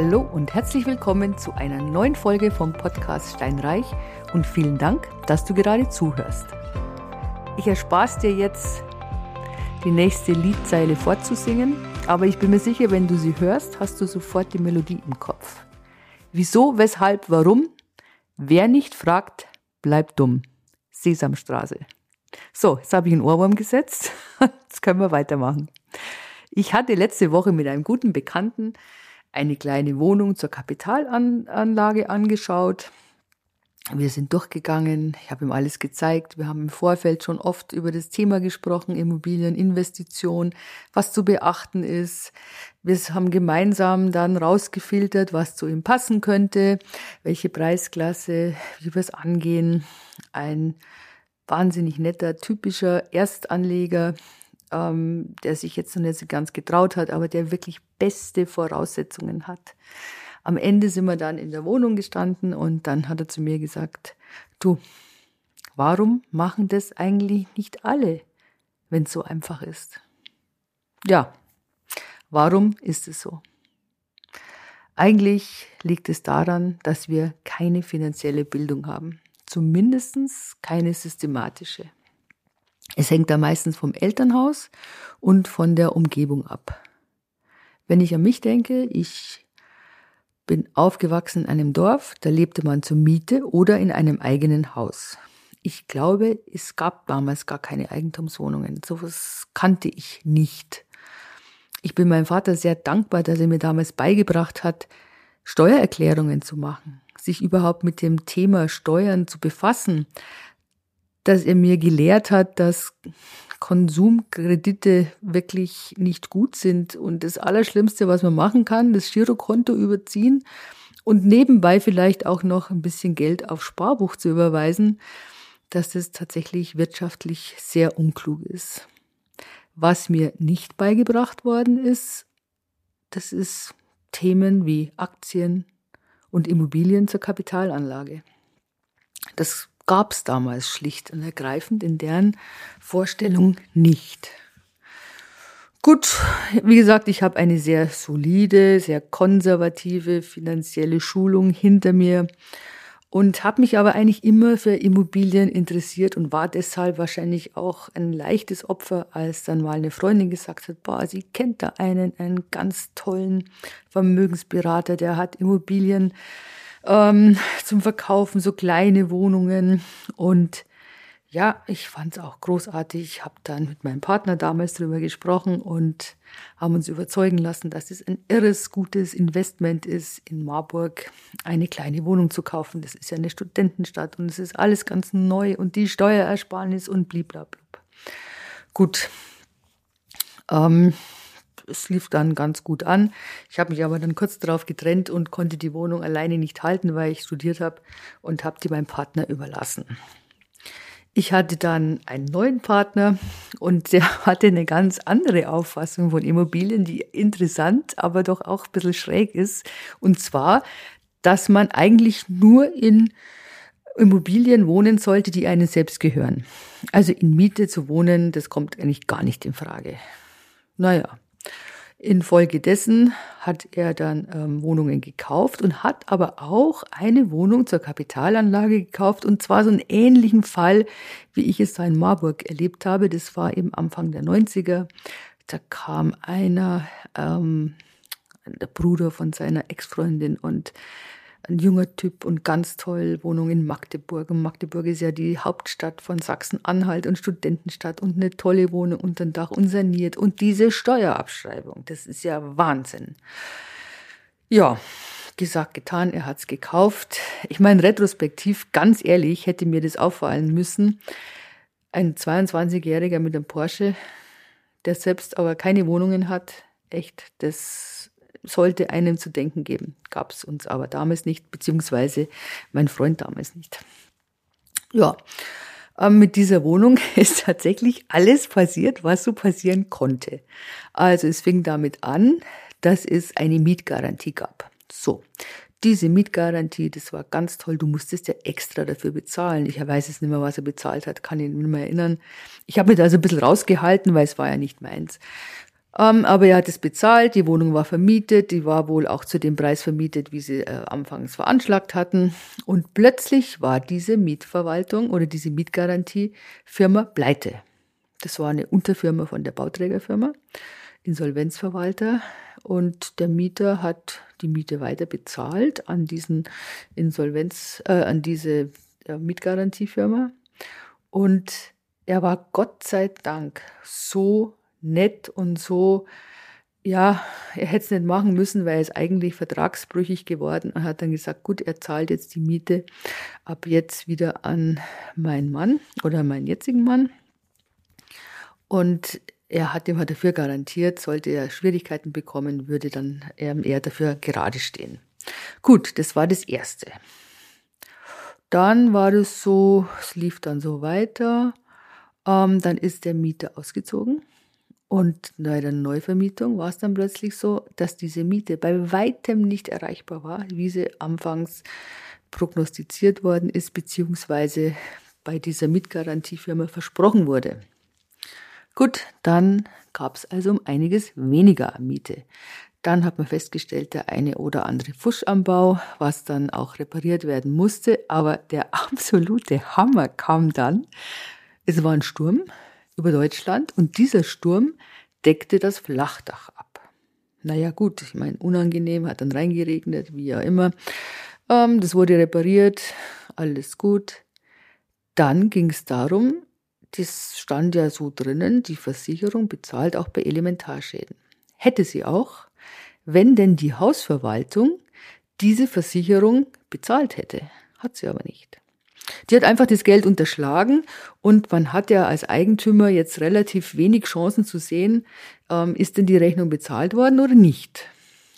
Hallo und herzlich willkommen zu einer neuen Folge vom Podcast Steinreich und vielen Dank, dass du gerade zuhörst. Ich erspare dir jetzt, die nächste Liedzeile vorzusingen, aber ich bin mir sicher, wenn du sie hörst, hast du sofort die Melodie im Kopf. Wieso, weshalb, warum? Wer nicht fragt, bleibt dumm. Sesamstraße. So, jetzt habe ich einen Ohrwurm gesetzt. Jetzt können wir weitermachen. Ich hatte letzte Woche mit einem guten Bekannten eine kleine Wohnung zur Kapitalanlage angeschaut. Wir sind durchgegangen, ich habe ihm alles gezeigt. Wir haben im Vorfeld schon oft über das Thema gesprochen, Immobilieninvestition, was zu beachten ist. Wir haben gemeinsam dann rausgefiltert, was zu ihm passen könnte, welche Preisklasse, wie wir es angehen. Ein wahnsinnig netter, typischer Erstanleger, ähm, der sich jetzt noch nicht so ganz getraut hat, aber der wirklich beste Voraussetzungen hat. Am Ende sind wir dann in der Wohnung gestanden und dann hat er zu mir gesagt, du, warum machen das eigentlich nicht alle, wenn es so einfach ist? Ja, warum ist es so? Eigentlich liegt es daran, dass wir keine finanzielle Bildung haben. Zumindest keine systematische. Es hängt da meistens vom Elternhaus und von der Umgebung ab. Wenn ich an mich denke, ich bin aufgewachsen in einem Dorf, da lebte man zur Miete oder in einem eigenen Haus. Ich glaube, es gab damals gar keine Eigentumswohnungen. Sowas kannte ich nicht. Ich bin meinem Vater sehr dankbar, dass er mir damals beigebracht hat, Steuererklärungen zu machen, sich überhaupt mit dem Thema Steuern zu befassen, dass er mir gelehrt hat, dass Konsumkredite wirklich nicht gut sind und das Allerschlimmste, was man machen kann, das Girokonto überziehen und nebenbei vielleicht auch noch ein bisschen Geld auf Sparbuch zu überweisen, dass das tatsächlich wirtschaftlich sehr unklug ist. Was mir nicht beigebracht worden ist, das ist Themen wie Aktien und Immobilien zur Kapitalanlage. Das gab es damals schlicht und ergreifend in deren Vorstellung nicht. Gut, wie gesagt, ich habe eine sehr solide, sehr konservative finanzielle Schulung hinter mir und habe mich aber eigentlich immer für Immobilien interessiert und war deshalb wahrscheinlich auch ein leichtes Opfer, als dann mal eine Freundin gesagt hat, boah, sie kennt da einen, einen ganz tollen Vermögensberater, der hat Immobilien ähm, zum Verkaufen, so kleine Wohnungen. Und ja, ich fand es auch großartig. Ich habe dann mit meinem Partner damals darüber gesprochen und haben uns überzeugen lassen, dass es ein irres gutes Investment ist, in Marburg eine kleine Wohnung zu kaufen. Das ist ja eine Studentenstadt und es ist alles ganz neu und die Steuerersparnis und bliblablub. Gut. Ähm, es lief dann ganz gut an. Ich habe mich aber dann kurz darauf getrennt und konnte die Wohnung alleine nicht halten, weil ich studiert habe und habe die meinem Partner überlassen. Ich hatte dann einen neuen Partner und der hatte eine ganz andere Auffassung von Immobilien, die interessant, aber doch auch ein bisschen schräg ist. Und zwar, dass man eigentlich nur in Immobilien wohnen sollte, die einem selbst gehören. Also in Miete zu wohnen, das kommt eigentlich gar nicht in Frage. Naja, Infolgedessen hat er dann ähm, Wohnungen gekauft und hat aber auch eine Wohnung zur Kapitalanlage gekauft und zwar so einen ähnlichen Fall, wie ich es da in Marburg erlebt habe. Das war eben Anfang der 90er. Da kam einer, ähm, der Bruder von seiner Ex-Freundin und ein junger Typ und ganz toll, Wohnung in Magdeburg. Und Magdeburg ist ja die Hauptstadt von Sachsen-Anhalt und Studentenstadt und eine tolle Wohnung unter dem Dach und saniert. Und diese Steuerabschreibung, das ist ja Wahnsinn. Ja, gesagt, getan, er hat's gekauft. Ich meine, retrospektiv, ganz ehrlich, hätte mir das auffallen müssen. Ein 22-Jähriger mit einem Porsche, der selbst aber keine Wohnungen hat, echt, das sollte einem zu denken geben. Gab es uns aber damals nicht, beziehungsweise mein Freund damals nicht. Ja, ähm, mit dieser Wohnung ist tatsächlich alles passiert, was so passieren konnte. Also es fing damit an, dass es eine Mietgarantie gab. So, diese Mietgarantie, das war ganz toll. Du musstest ja extra dafür bezahlen. Ich weiß es nicht mehr, was er bezahlt hat, kann ich nicht mehr erinnern. Ich habe mich da also ein bisschen rausgehalten, weil es war ja nicht meins. Ähm, aber er hat es bezahlt, die Wohnung war vermietet, die war wohl auch zu dem Preis vermietet, wie sie äh, anfangs veranschlagt hatten. Und plötzlich war diese Mietverwaltung oder diese Mietgarantiefirma pleite. Das war eine Unterfirma von der Bauträgerfirma, Insolvenzverwalter. Und der Mieter hat die Miete weiter bezahlt an diesen Insolvenz, äh, an diese äh, Mietgarantiefirma. Und er war Gott sei Dank so nett und so, ja, er hätte es nicht machen müssen, weil er ist eigentlich vertragsbrüchig geworden und hat dann gesagt, gut, er zahlt jetzt die Miete ab jetzt wieder an meinen Mann oder meinen jetzigen Mann. Und er hat ihm dafür garantiert, sollte er Schwierigkeiten bekommen, würde dann er dafür gerade stehen. Gut, das war das Erste. Dann war es so, es lief dann so weiter. Ähm, dann ist der Mieter ausgezogen. Und bei der Neuvermietung war es dann plötzlich so, dass diese Miete bei weitem nicht erreichbar war, wie sie anfangs prognostiziert worden ist, beziehungsweise bei dieser Mietgarantiefirma versprochen wurde. Gut, dann gab es also um einiges weniger Miete. Dann hat man festgestellt, der eine oder andere Fusch am Bau, was dann auch repariert werden musste. Aber der absolute Hammer kam dann. Es war ein Sturm über Deutschland und dieser Sturm deckte das Flachdach ab. Naja gut, ich meine, unangenehm, hat dann reingeregnet, wie ja immer. Ähm, das wurde repariert, alles gut. Dann ging es darum, das stand ja so drinnen, die Versicherung bezahlt auch bei Elementarschäden. Hätte sie auch, wenn denn die Hausverwaltung diese Versicherung bezahlt hätte. Hat sie aber nicht. Die hat einfach das Geld unterschlagen und man hat ja als Eigentümer jetzt relativ wenig Chancen zu sehen, ähm, ist denn die Rechnung bezahlt worden oder nicht.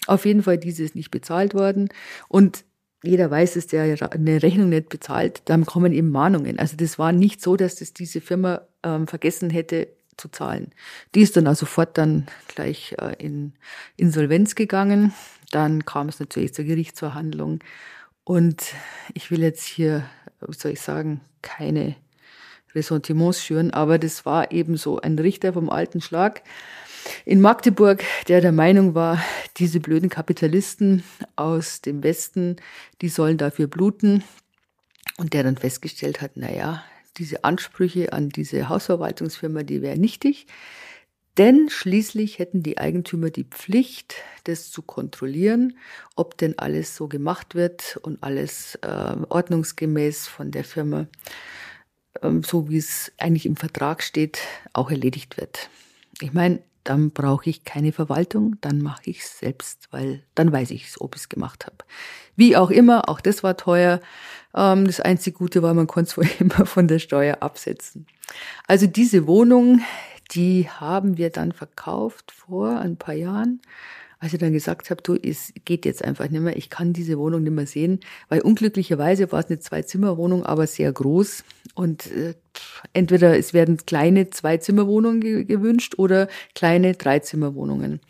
Auf jeden Fall, diese ist nicht bezahlt worden und jeder weiß es, der eine Rechnung nicht bezahlt, dann kommen eben Mahnungen. Also das war nicht so, dass das diese Firma ähm, vergessen hätte zu zahlen. Die ist dann auch sofort dann gleich äh, in Insolvenz gegangen. Dann kam es natürlich zur Gerichtsverhandlung. Und ich will jetzt hier, wie soll ich sagen, keine Ressentiments schüren, aber das war eben so ein Richter vom alten Schlag in Magdeburg, der der Meinung war, diese blöden Kapitalisten aus dem Westen, die sollen dafür bluten. Und der dann festgestellt hat, na ja, diese Ansprüche an diese Hausverwaltungsfirma, die wären nichtig. Denn schließlich hätten die Eigentümer die Pflicht, das zu kontrollieren, ob denn alles so gemacht wird und alles äh, ordnungsgemäß von der Firma, äh, so wie es eigentlich im Vertrag steht, auch erledigt wird. Ich meine, dann brauche ich keine Verwaltung, dann mache ich es selbst, weil dann weiß ich, ob ich es gemacht habe. Wie auch immer, auch das war teuer. Ähm, das einzige Gute war, man konnte es immer von der Steuer absetzen. Also diese Wohnung, die haben wir dann verkauft vor ein paar Jahren als ich dann gesagt habe, du, es geht jetzt einfach nicht mehr, ich kann diese Wohnung nicht mehr sehen, weil unglücklicherweise war es eine Zwei-Zimmer-Wohnung, aber sehr groß und äh, entweder es werden kleine Zwei-Zimmer-Wohnungen ge gewünscht oder kleine Drei-Zimmer-Wohnungen.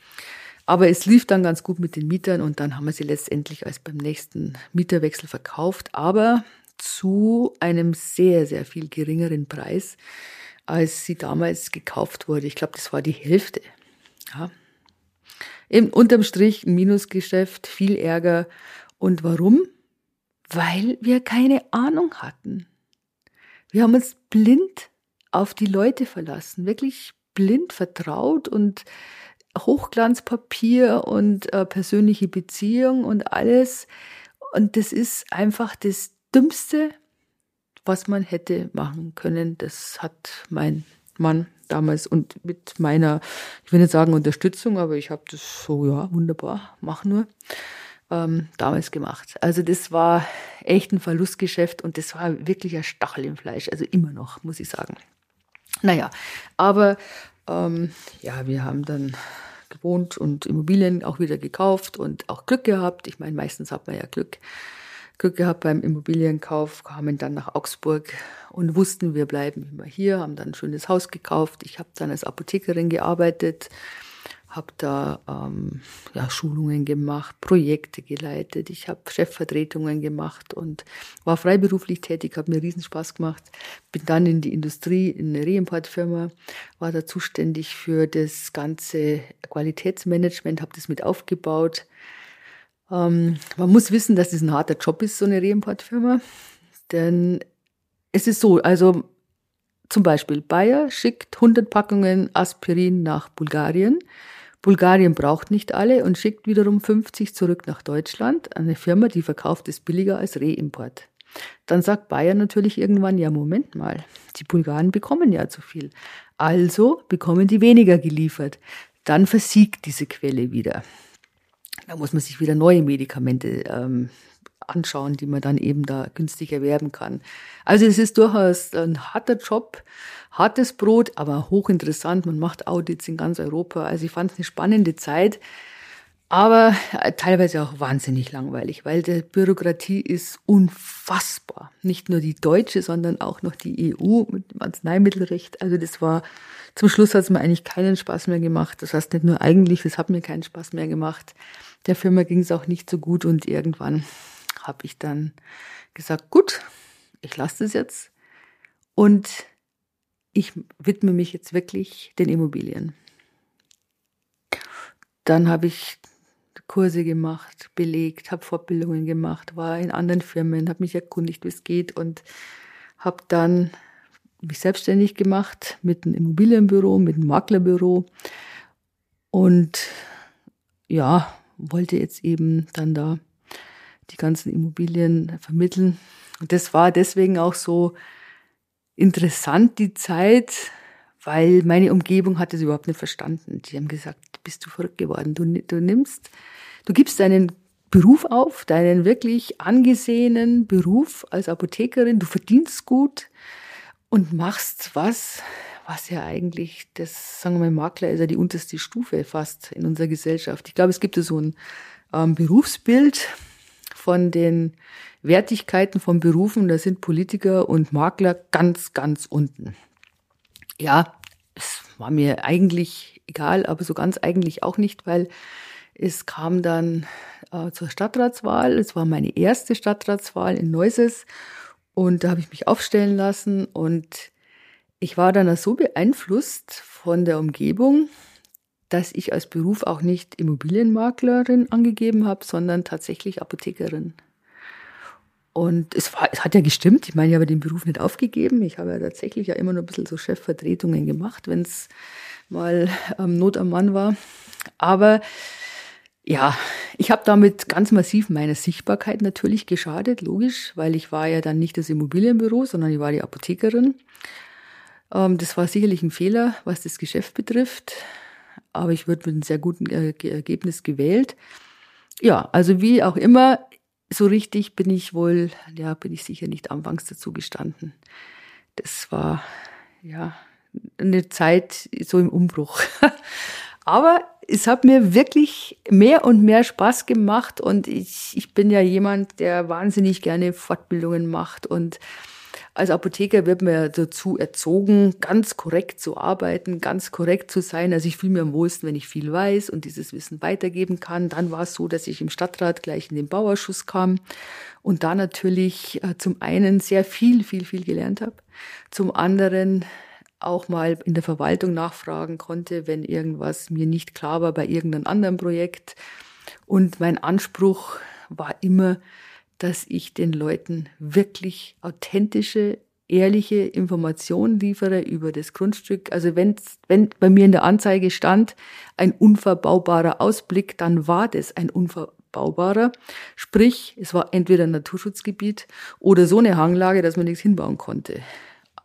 Aber es lief dann ganz gut mit den Mietern und dann haben wir sie letztendlich als beim nächsten Mieterwechsel verkauft, aber zu einem sehr, sehr viel geringeren Preis, als sie damals gekauft wurde. Ich glaube, das war die Hälfte. Ja, im, unterm Strich ein Minusgeschäft, viel Ärger. Und warum? Weil wir keine Ahnung hatten. Wir haben uns blind auf die Leute verlassen, wirklich blind vertraut und Hochglanzpapier und äh, persönliche Beziehung und alles. Und das ist einfach das Dümmste, was man hätte machen können. Das hat mein Mann damals und mit meiner, ich will nicht sagen Unterstützung, aber ich habe das so, ja, wunderbar, mach nur, ähm, damals gemacht. Also das war echt ein Verlustgeschäft und das war wirklich ein Stachel im Fleisch, also immer noch, muss ich sagen. Naja, aber ähm, ja, wir haben dann gewohnt und Immobilien auch wieder gekauft und auch Glück gehabt. Ich meine, meistens hat man ja Glück. Glück gehabt beim Immobilienkauf, kamen dann nach Augsburg und wussten, wir bleiben immer hier, haben dann ein schönes Haus gekauft. Ich habe dann als Apothekerin gearbeitet, habe da ähm, ja, Schulungen gemacht, Projekte geleitet, ich habe Chefvertretungen gemacht und war freiberuflich tätig, habe mir Riesenspaß gemacht. Bin dann in die Industrie, in eine Reimportfirma, war da zuständig für das ganze Qualitätsmanagement, habe das mit aufgebaut. Ähm, man muss wissen, dass das ein harter Job ist, so eine Reimportfirma, denn es ist so, also zum Beispiel Bayer schickt 100 Packungen Aspirin nach Bulgarien Bulgarien braucht nicht alle und schickt wiederum 50 zurück nach Deutschland an eine Firma, die verkauft es billiger als Reimport. Dann sagt Bayern natürlich irgendwann, ja, Moment mal, die Bulgaren bekommen ja zu viel. Also bekommen die weniger geliefert. Dann versiegt diese Quelle wieder. Da muss man sich wieder neue Medikamente ähm, anschauen, die man dann eben da günstig erwerben kann. Also es ist durchaus ein harter Job, hartes Brot, aber hochinteressant. Man macht Audits in ganz Europa. Also ich fand es eine spannende Zeit, aber äh, teilweise auch wahnsinnig langweilig, weil die Bürokratie ist unfassbar. Nicht nur die deutsche, sondern auch noch die EU mit dem Arzneimittelrecht. Also das war, zum Schluss hat es mir eigentlich keinen Spaß mehr gemacht. Das heißt nicht nur eigentlich, es hat mir keinen Spaß mehr gemacht. Der Firma ging es auch nicht so gut und irgendwann habe ich dann gesagt, gut, ich lasse das jetzt und ich widme mich jetzt wirklich den Immobilien. Dann habe ich Kurse gemacht, belegt, habe Fortbildungen gemacht, war in anderen Firmen, habe mich erkundigt, wie es geht und habe dann mich selbstständig gemacht mit einem Immobilienbüro, mit einem Maklerbüro und ja, wollte jetzt eben dann da die ganzen Immobilien vermitteln. Und das war deswegen auch so interessant, die Zeit, weil meine Umgebung hat es überhaupt nicht verstanden. Die haben gesagt, bist du verrückt geworden. Du, du nimmst, du gibst deinen Beruf auf, deinen wirklich angesehenen Beruf als Apothekerin, du verdienst gut und machst was, was ja eigentlich, das, sagen wir mal, Makler ist ja die unterste Stufe fast in unserer Gesellschaft. Ich glaube, es gibt so ein ähm, Berufsbild, von den Wertigkeiten von Berufen, da sind Politiker und Makler ganz, ganz unten. Ja, es war mir eigentlich egal, aber so ganz eigentlich auch nicht, weil es kam dann äh, zur Stadtratswahl. Es war meine erste Stadtratswahl in Neuses und da habe ich mich aufstellen lassen und ich war dann so beeinflusst von der Umgebung, dass ich als Beruf auch nicht Immobilienmaklerin angegeben habe, sondern tatsächlich Apothekerin. Und es, war, es hat ja gestimmt. Ich meine, ich habe den Beruf nicht aufgegeben. Ich habe ja tatsächlich ja immer nur ein bisschen so Chefvertretungen gemacht, wenn es mal ähm, Not am Mann war. Aber ja, ich habe damit ganz massiv meiner Sichtbarkeit natürlich geschadet, logisch, weil ich war ja dann nicht das Immobilienbüro, sondern ich war die Apothekerin. Ähm, das war sicherlich ein Fehler, was das Geschäft betrifft aber ich würde mit einem sehr guten Ergebnis gewählt. Ja, also wie auch immer, so richtig bin ich wohl, ja, bin ich sicher nicht anfangs dazu gestanden. Das war, ja, eine Zeit so im Umbruch. Aber es hat mir wirklich mehr und mehr Spaß gemacht und ich, ich bin ja jemand, der wahnsinnig gerne Fortbildungen macht und als Apotheker wird man ja dazu erzogen, ganz korrekt zu arbeiten, ganz korrekt zu sein. Also ich fühle mich am wohlsten, wenn ich viel weiß und dieses Wissen weitergeben kann. Dann war es so, dass ich im Stadtrat gleich in den Bauausschuss kam und da natürlich äh, zum einen sehr viel, viel, viel gelernt habe. Zum anderen auch mal in der Verwaltung nachfragen konnte, wenn irgendwas mir nicht klar war bei irgendeinem anderen Projekt. Und mein Anspruch war immer, dass ich den Leuten wirklich authentische, ehrliche Informationen liefere über das Grundstück. Also wenn, wenn bei mir in der Anzeige stand, ein unverbaubarer Ausblick, dann war das ein unverbaubarer. Sprich, es war entweder ein Naturschutzgebiet oder so eine Hanglage, dass man nichts hinbauen konnte.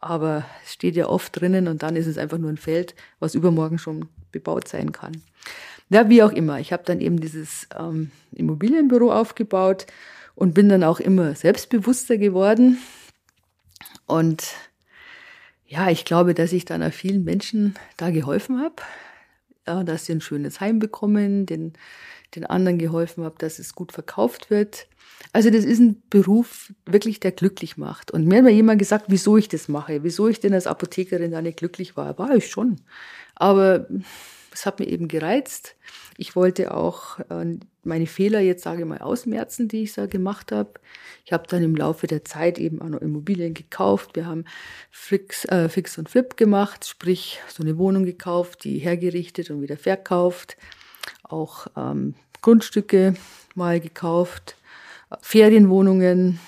Aber es steht ja oft drinnen und dann ist es einfach nur ein Feld, was übermorgen schon bebaut sein kann. Ja, wie auch immer. Ich habe dann eben dieses ähm, Immobilienbüro aufgebaut und bin dann auch immer selbstbewusster geworden. Und ja, ich glaube, dass ich dann auch vielen Menschen da geholfen habe, ja, dass sie ein schönes Heim bekommen, den, den anderen geholfen habe, dass es gut verkauft wird. Also das ist ein Beruf wirklich, der glücklich macht. Und mir hat mir jemand gesagt, wieso ich das mache, wieso ich denn als Apothekerin da nicht glücklich war. War ich schon. Aber es hat mir eben gereizt. Ich wollte auch äh, meine Fehler jetzt, sage ich mal, ausmerzen, die ich da gemacht habe. Ich habe dann im Laufe der Zeit eben auch noch Immobilien gekauft. Wir haben Fix, äh, Fix und Flip gemacht, sprich so eine Wohnung gekauft, die hergerichtet und wieder verkauft. Auch ähm, Grundstücke mal gekauft, Ferienwohnungen,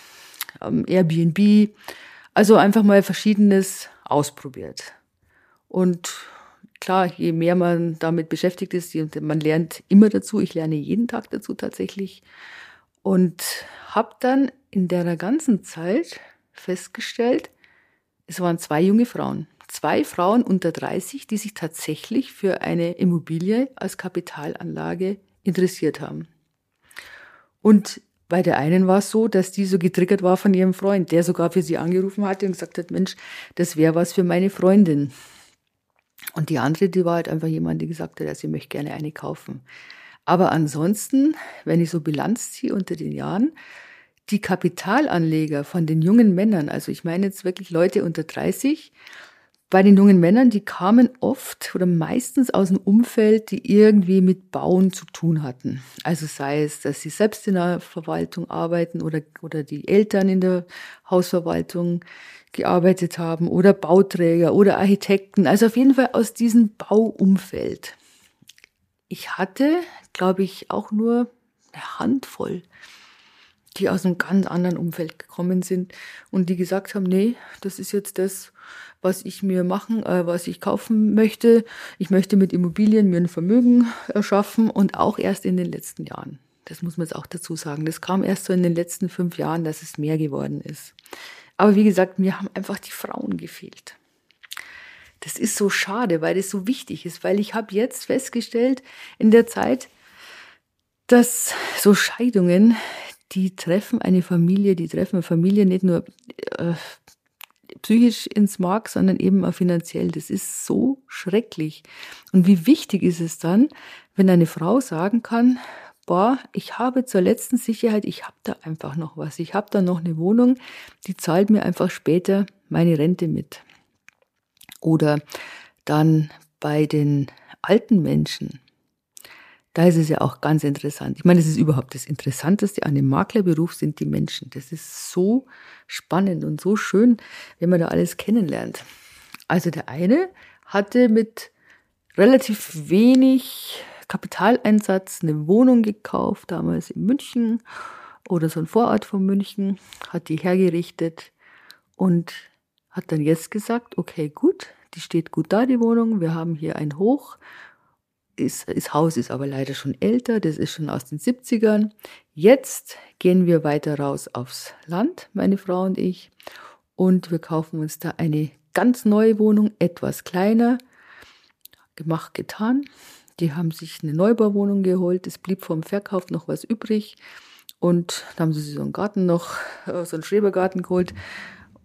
ähm, Airbnb. Also einfach mal Verschiedenes ausprobiert. Und klar, je mehr man damit beschäftigt ist, man lernt immer dazu. Ich lerne jeden Tag dazu tatsächlich. Und habe dann in der ganzen Zeit festgestellt, es waren zwei junge Frauen. Zwei Frauen unter 30, die sich tatsächlich für eine Immobilie als Kapitalanlage interessiert haben. Und bei der einen war es so, dass die so getriggert war von ihrem Freund, der sogar für sie angerufen hatte und gesagt hat, Mensch, das wäre was für meine Freundin. Und die andere, die war halt einfach jemand, die gesagt hat, sie möchte gerne eine kaufen. Aber ansonsten, wenn ich so Bilanz ziehe unter den Jahren, die Kapitalanleger von den jungen Männern, also ich meine jetzt wirklich Leute unter 30, bei den jungen Männern, die kamen oft oder meistens aus dem Umfeld, die irgendwie mit Bauen zu tun hatten. Also sei es, dass sie selbst in der Verwaltung arbeiten oder, oder die Eltern in der Hausverwaltung gearbeitet haben oder Bauträger oder Architekten. Also auf jeden Fall aus diesem Bauumfeld. Ich hatte, glaube ich, auch nur eine Handvoll die aus einem ganz anderen Umfeld gekommen sind und die gesagt haben, nee, das ist jetzt das, was ich mir machen, äh, was ich kaufen möchte. Ich möchte mit Immobilien mir ein Vermögen erschaffen und auch erst in den letzten Jahren. Das muss man jetzt auch dazu sagen. Das kam erst so in den letzten fünf Jahren, dass es mehr geworden ist. Aber wie gesagt, mir haben einfach die Frauen gefehlt. Das ist so schade, weil das so wichtig ist, weil ich habe jetzt festgestellt in der Zeit, dass so Scheidungen, die treffen eine Familie, die treffen eine Familie nicht nur äh, psychisch ins Mark, sondern eben auch finanziell. Das ist so schrecklich. Und wie wichtig ist es dann, wenn eine Frau sagen kann, boah, ich habe zur letzten Sicherheit, ich habe da einfach noch was. Ich habe da noch eine Wohnung, die zahlt mir einfach später meine Rente mit. Oder dann bei den alten Menschen, da ist es ja auch ganz interessant. Ich meine, es ist überhaupt das Interessanteste an dem Maklerberuf sind die Menschen. Das ist so spannend und so schön, wenn man da alles kennenlernt. Also der eine hatte mit relativ wenig Kapitaleinsatz eine Wohnung gekauft, damals in München oder so ein Vorort von München, hat die hergerichtet und hat dann jetzt gesagt, okay, gut, die steht gut da, die Wohnung, wir haben hier ein Hoch ist, das Haus ist aber leider schon älter, das ist schon aus den 70ern. Jetzt gehen wir weiter raus aufs Land, meine Frau und ich, und wir kaufen uns da eine ganz neue Wohnung, etwas kleiner, gemacht, getan. Die haben sich eine Neubauwohnung geholt, es blieb vom Verkauf noch was übrig und dann haben sie sich so einen Garten noch, äh, so einen Schrebergarten geholt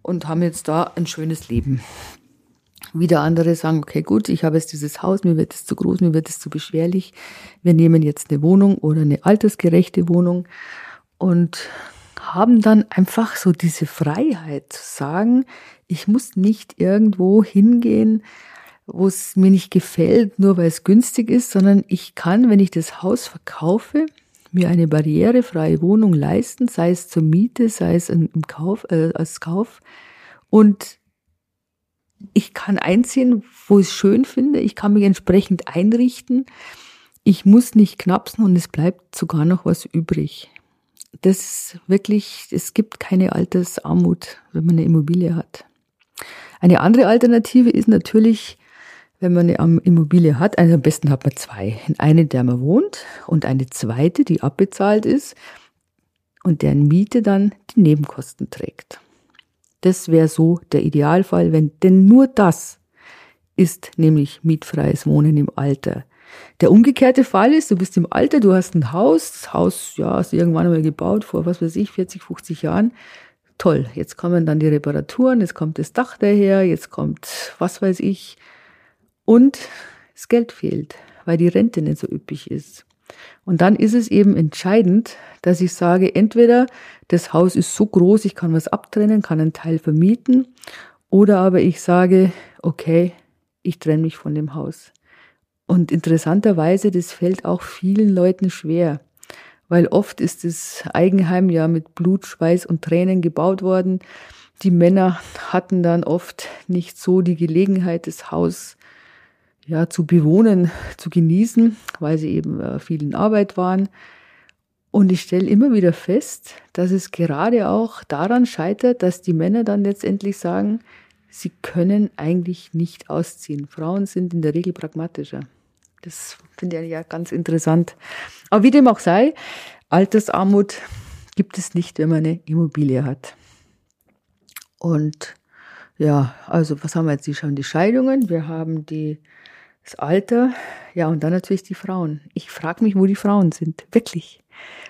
und haben jetzt da ein schönes Leben. Wieder andere sagen, okay, gut, ich habe jetzt dieses Haus, mir wird es zu groß, mir wird es zu beschwerlich. Wir nehmen jetzt eine Wohnung oder eine altersgerechte Wohnung und haben dann einfach so diese Freiheit zu sagen, ich muss nicht irgendwo hingehen, wo es mir nicht gefällt, nur weil es günstig ist, sondern ich kann, wenn ich das Haus verkaufe, mir eine barrierefreie Wohnung leisten, sei es zur Miete, sei es im Kauf, äh, als Kauf. Und ich kann einziehen, wo ich es schön finde. Ich kann mich entsprechend einrichten. Ich muss nicht knapsen und es bleibt sogar noch was übrig. Das wirklich, es gibt keine Altersarmut, wenn man eine Immobilie hat. Eine andere Alternative ist natürlich, wenn man eine Immobilie hat, also am besten hat man zwei. Eine, in der man wohnt und eine zweite, die abbezahlt ist und deren Miete dann die Nebenkosten trägt. Das wäre so der Idealfall, wenn, denn nur das ist nämlich mietfreies Wohnen im Alter. Der umgekehrte Fall ist, du bist im Alter, du hast ein Haus, das Haus, ja, ist irgendwann einmal gebaut, vor was weiß ich, 40, 50 Jahren. Toll, jetzt kommen dann die Reparaturen, jetzt kommt das Dach daher, jetzt kommt was weiß ich. Und das Geld fehlt, weil die Rente nicht so üppig ist. Und dann ist es eben entscheidend, dass ich sage, entweder das Haus ist so groß, ich kann was abtrennen, kann einen Teil vermieten, oder aber ich sage, okay, ich trenne mich von dem Haus. Und interessanterweise, das fällt auch vielen Leuten schwer, weil oft ist das Eigenheim ja mit Blut, Schweiß und Tränen gebaut worden. Die Männer hatten dann oft nicht so die Gelegenheit, das Haus ja, zu bewohnen, zu genießen, weil sie eben äh, viel in Arbeit waren. Und ich stelle immer wieder fest, dass es gerade auch daran scheitert, dass die Männer dann letztendlich sagen, sie können eigentlich nicht ausziehen. Frauen sind in der Regel pragmatischer. Das finde ich ja ganz interessant. Aber wie dem auch sei, Altersarmut gibt es nicht, wenn man eine Immobilie hat. Und ja, also was haben wir jetzt? Die schauen die Scheidungen, wir haben die das Alter, ja, und dann natürlich die Frauen. Ich frage mich, wo die Frauen sind. Wirklich.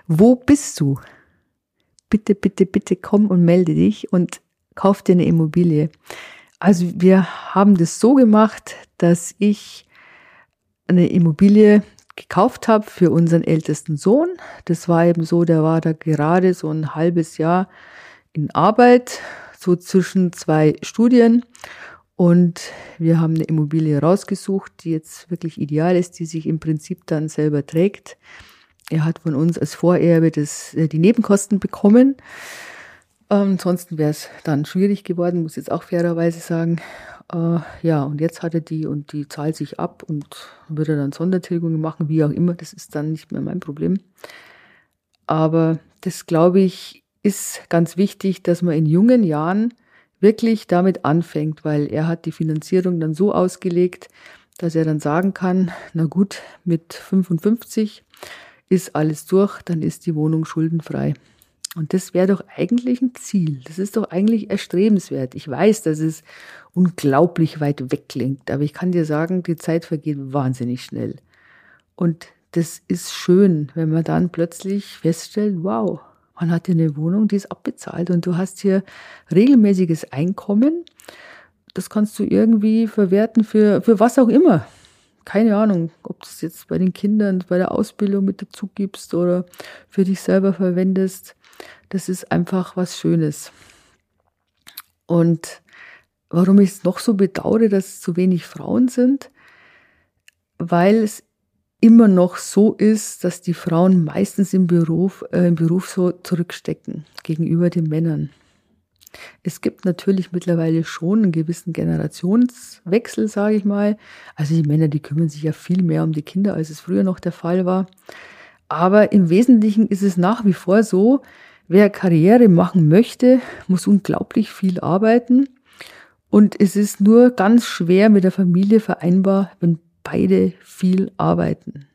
Wo bist du? Bitte, bitte, bitte komm und melde dich und kauf dir eine Immobilie. Also wir haben das so gemacht, dass ich eine Immobilie gekauft habe für unseren ältesten Sohn. Das war eben so, der war da gerade so ein halbes Jahr in Arbeit, so zwischen zwei Studien. Und wir haben eine Immobilie rausgesucht, die jetzt wirklich ideal ist, die sich im Prinzip dann selber trägt. Er hat von uns als Vorerbe das, äh, die Nebenkosten bekommen. Ähm, ansonsten wäre es dann schwierig geworden, muss jetzt auch fairerweise sagen. Äh, ja, und jetzt hat er die und die zahlt sich ab und würde dann Sondertilgungen machen, wie auch immer. Das ist dann nicht mehr mein Problem. Aber das, glaube ich, ist ganz wichtig, dass man in jungen Jahren wirklich damit anfängt, weil er hat die Finanzierung dann so ausgelegt, dass er dann sagen kann, na gut, mit 55 ist alles durch, dann ist die Wohnung schuldenfrei. Und das wäre doch eigentlich ein Ziel. Das ist doch eigentlich erstrebenswert. Ich weiß, dass es unglaublich weit weg klingt, aber ich kann dir sagen, die Zeit vergeht wahnsinnig schnell. Und das ist schön, wenn man dann plötzlich feststellt, wow, man hat hier eine Wohnung, die ist abbezahlt und du hast hier regelmäßiges Einkommen. Das kannst du irgendwie verwerten für, für was auch immer. Keine Ahnung, ob du es jetzt bei den Kindern, bei der Ausbildung mit dazu gibst oder für dich selber verwendest. Das ist einfach was Schönes. Und warum ich es noch so bedauere, dass es zu wenig Frauen sind, weil es immer noch so ist, dass die Frauen meistens im Beruf, äh, im Beruf so zurückstecken gegenüber den Männern. Es gibt natürlich mittlerweile schon einen gewissen Generationswechsel, sage ich mal. Also die Männer, die kümmern sich ja viel mehr um die Kinder, als es früher noch der Fall war. Aber im Wesentlichen ist es nach wie vor so, wer Karriere machen möchte, muss unglaublich viel arbeiten. Und es ist nur ganz schwer mit der Familie vereinbar, wenn beide viel arbeiten.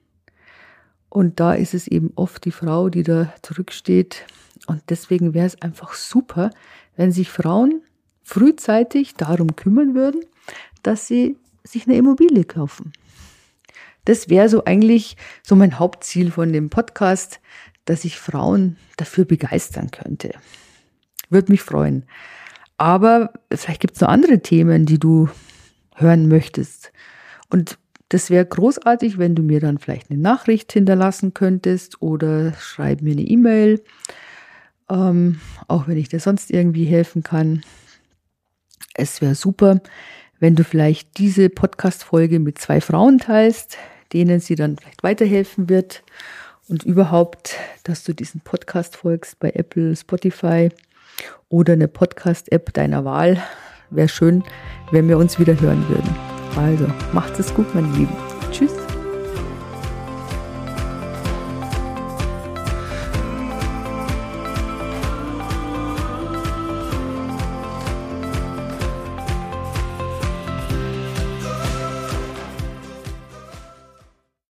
Und da ist es eben oft die Frau, die da zurücksteht. Und deswegen wäre es einfach super, wenn sich Frauen frühzeitig darum kümmern würden, dass sie sich eine Immobilie kaufen. Das wäre so eigentlich so mein Hauptziel von dem Podcast, dass ich Frauen dafür begeistern könnte. Würde mich freuen. Aber vielleicht gibt es noch andere Themen, die du hören möchtest. Und das wäre großartig, wenn du mir dann vielleicht eine Nachricht hinterlassen könntest oder schreib mir eine E-Mail, ähm, auch wenn ich dir sonst irgendwie helfen kann. Es wäre super, wenn du vielleicht diese Podcast-Folge mit zwei Frauen teilst, denen sie dann vielleicht weiterhelfen wird und überhaupt, dass du diesen Podcast folgst bei Apple, Spotify oder eine Podcast-App deiner Wahl. Wäre schön, wenn wir uns wieder hören würden. Also, macht es gut, meine Lieben. Tschüss.